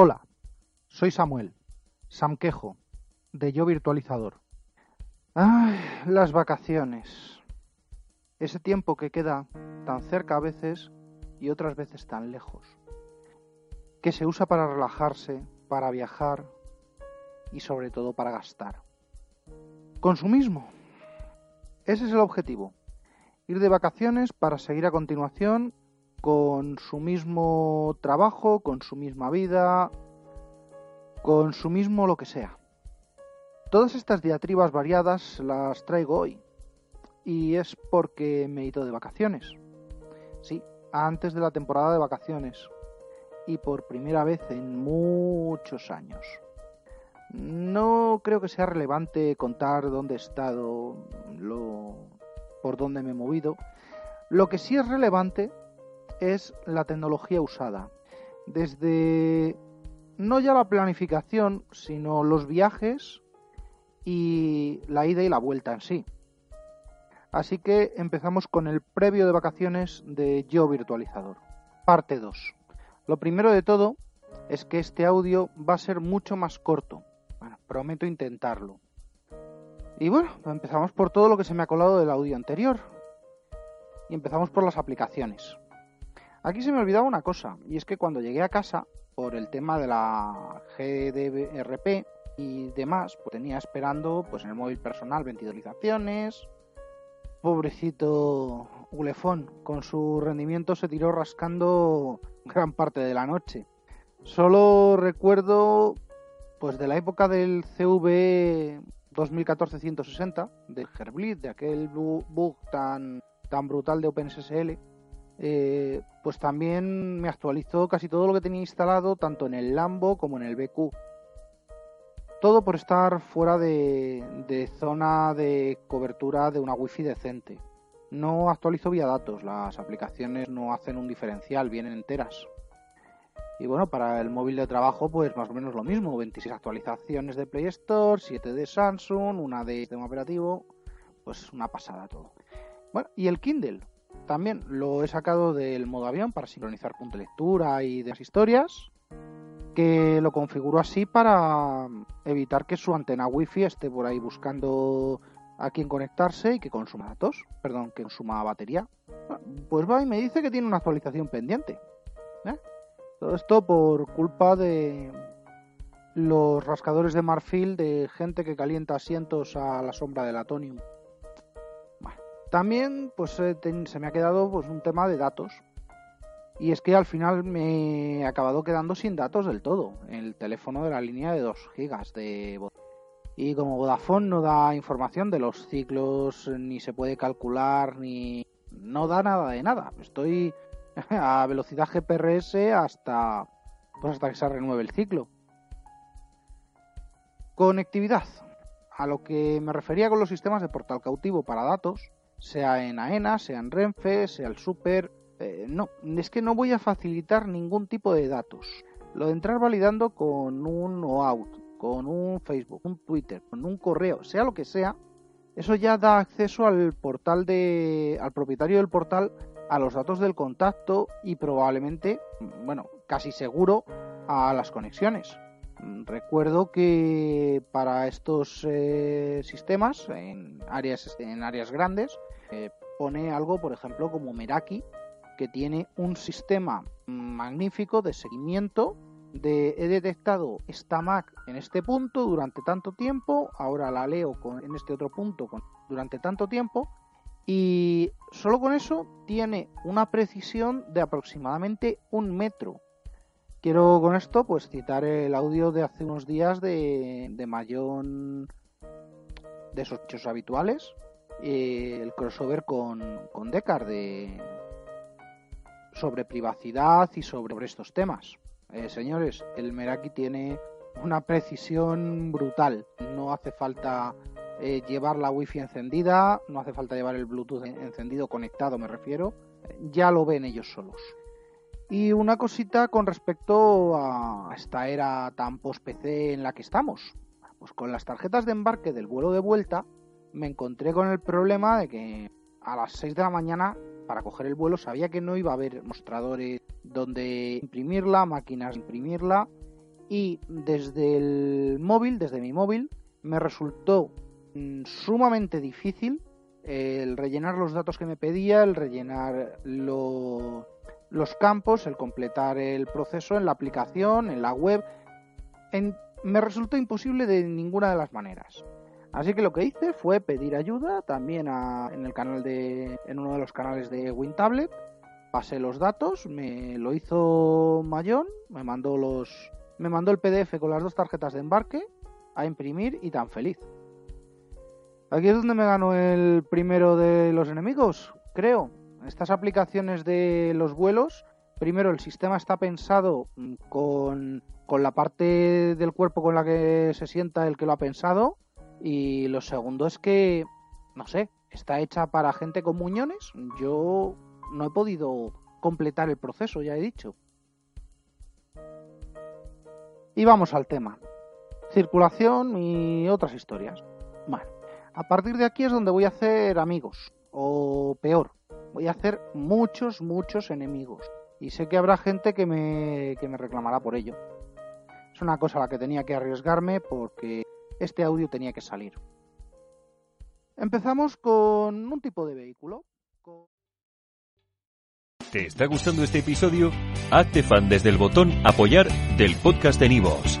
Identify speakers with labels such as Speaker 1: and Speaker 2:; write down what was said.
Speaker 1: Hola, soy Samuel, Samquejo, de Yo Virtualizador. Ay, las vacaciones. Ese tiempo que queda tan cerca a veces y otras veces tan lejos. Que se usa para relajarse, para viajar y sobre todo para gastar. Consumismo. Ese es el objetivo. Ir de vacaciones para seguir a continuación con su mismo trabajo, con su misma vida, con su mismo lo que sea. Todas estas diatribas variadas las traigo hoy. Y es porque me he ido de vacaciones. Sí, antes de la temporada de vacaciones. Y por primera vez en muchos años. No creo que sea relevante contar dónde he estado, lo, por dónde me he movido. Lo que sí es relevante es la tecnología usada. Desde no ya la planificación, sino los viajes y la ida y la vuelta en sí. Así que empezamos con el previo de vacaciones de Yo Virtualizador, parte 2. Lo primero de todo es que este audio va a ser mucho más corto. Bueno, prometo intentarlo. Y bueno, empezamos por todo lo que se me ha colado del audio anterior. Y empezamos por las aplicaciones. Aquí se me olvidaba una cosa, y es que cuando llegué a casa, por el tema de la GDRP y demás, pues tenía esperando pues en el móvil personal ventilaciones. Pobrecito Ulefón, con su rendimiento se tiró rascando gran parte de la noche. Solo recuerdo pues de la época del CV 2014-160, de Herblit, de aquel bug tan, tan brutal de OpenSSL, eh, pues también me actualizó casi todo lo que tenía instalado, tanto en el Lambo como en el BQ. Todo por estar fuera de, zona de cobertura de una wifi decente. No actualizo vía datos, las aplicaciones no hacen un diferencial, vienen enteras. Y bueno, para el móvil de trabajo, pues más o menos lo mismo: 26 actualizaciones de Play Store, 7 de Samsung, una de sistema operativo, pues una pasada todo. Bueno, y el Kindle, también lo he sacado del modo avión para sincronizar punto de lectura y de las historias, que lo configuro así para evitar que su antena wifi esté por ahí buscando a quién conectarse y que consuma datos, perdón, que consuma batería. Pues va y me dice que tiene una actualización pendiente. ¿eh? Todo esto por culpa de los rascadores de marfil de gente que calienta asientos a la sombra del Atonium. También pues se me ha quedado pues un tema de datos. Y es que al final me he acabado quedando sin datos del todo. El teléfono de la línea de 2 gigas de y como Vodafone no da información de los ciclos, ni se puede calcular, ni no da nada de nada. Estoy a velocidad GPRS hasta pues hasta que se renueve el ciclo. Conectividad. A lo que me refería con los sistemas de portal cautivo para datos, sea en AENA, sea en Renfe, sea el Super. Eh, no, es que no voy a facilitar ningún tipo de datos. Lo de entrar validando con un OAuth, con un Facebook, un Twitter, con un correo, sea lo que sea, eso ya da acceso al portal de, al propietario del portal a los datos del contacto y probablemente, bueno, casi seguro a las conexiones. Recuerdo que para estos eh, sistemas, en áreas, en áreas grandes, eh, pone algo, por ejemplo, como Meraki, que tiene un sistema magnífico de seguimiento de he detectado esta Mac en este punto durante tanto tiempo, ahora la leo en este otro punto durante tanto tiempo, y solo con eso tiene una precisión de aproximadamente un metro Quiero con esto pues citar el audio de hace unos días de, Mayón de esos hechos habituales, el crossover con, con Decar de sobre privacidad y sobre, estos temas. Eh, señores, el Meraki tiene una precisión brutal. No hace falta eh, llevar la wifi encendida, no hace falta llevar el Bluetooth encendido conectado, me refiero. Ya lo ven ellos solos. Y una cosita con respecto a esta era tan post-PC en la que estamos. Pues con las tarjetas de embarque del vuelo de vuelta me encontré con el problema de que a las 6 de la mañana para coger el vuelo sabía que no iba a haber mostradores donde imprimirla, máquinas de imprimirla y desde el móvil, desde mi móvil, me resultó mm, sumamente difícil el rellenar los datos que me pedía, el rellenar los campos, el completar el proceso en la aplicación, en la web. me resultó imposible de ninguna de las maneras. Así que lo que hice fue pedir ayuda también en el canal de, en uno de los canales de WinTablet. Pasé los datos, me lo hizo Mayón, me mandó los, me mandó el PDF con las dos tarjetas de embarque a imprimir y tan feliz. Aquí es donde me ganó el primero de los enemigos, creo. Estas aplicaciones de los vuelos, primero el sistema está pensado mm, con, con la parte del cuerpo con la que se sienta el que lo ha pensado. Y lo segundo es que, no sé, está hecha para gente con muñones. Yo no he podido completar el proceso, ya he dicho. Y vamos al tema. Circulación y otras historias. Bueno, a partir de aquí es donde voy a hacer amigos, o peor, voy a hacer muchos, muchos enemigos. Y sé que habrá gente que me, que me reclamará por ello. Es una cosa a la que tenía que arriesgarme porque este audio tenía que salir. Empezamos con un tipo de vehículo.
Speaker 2: ¿Te está gustando este episodio? Hazte fan desde el botón apoyar del podcast de Nivos.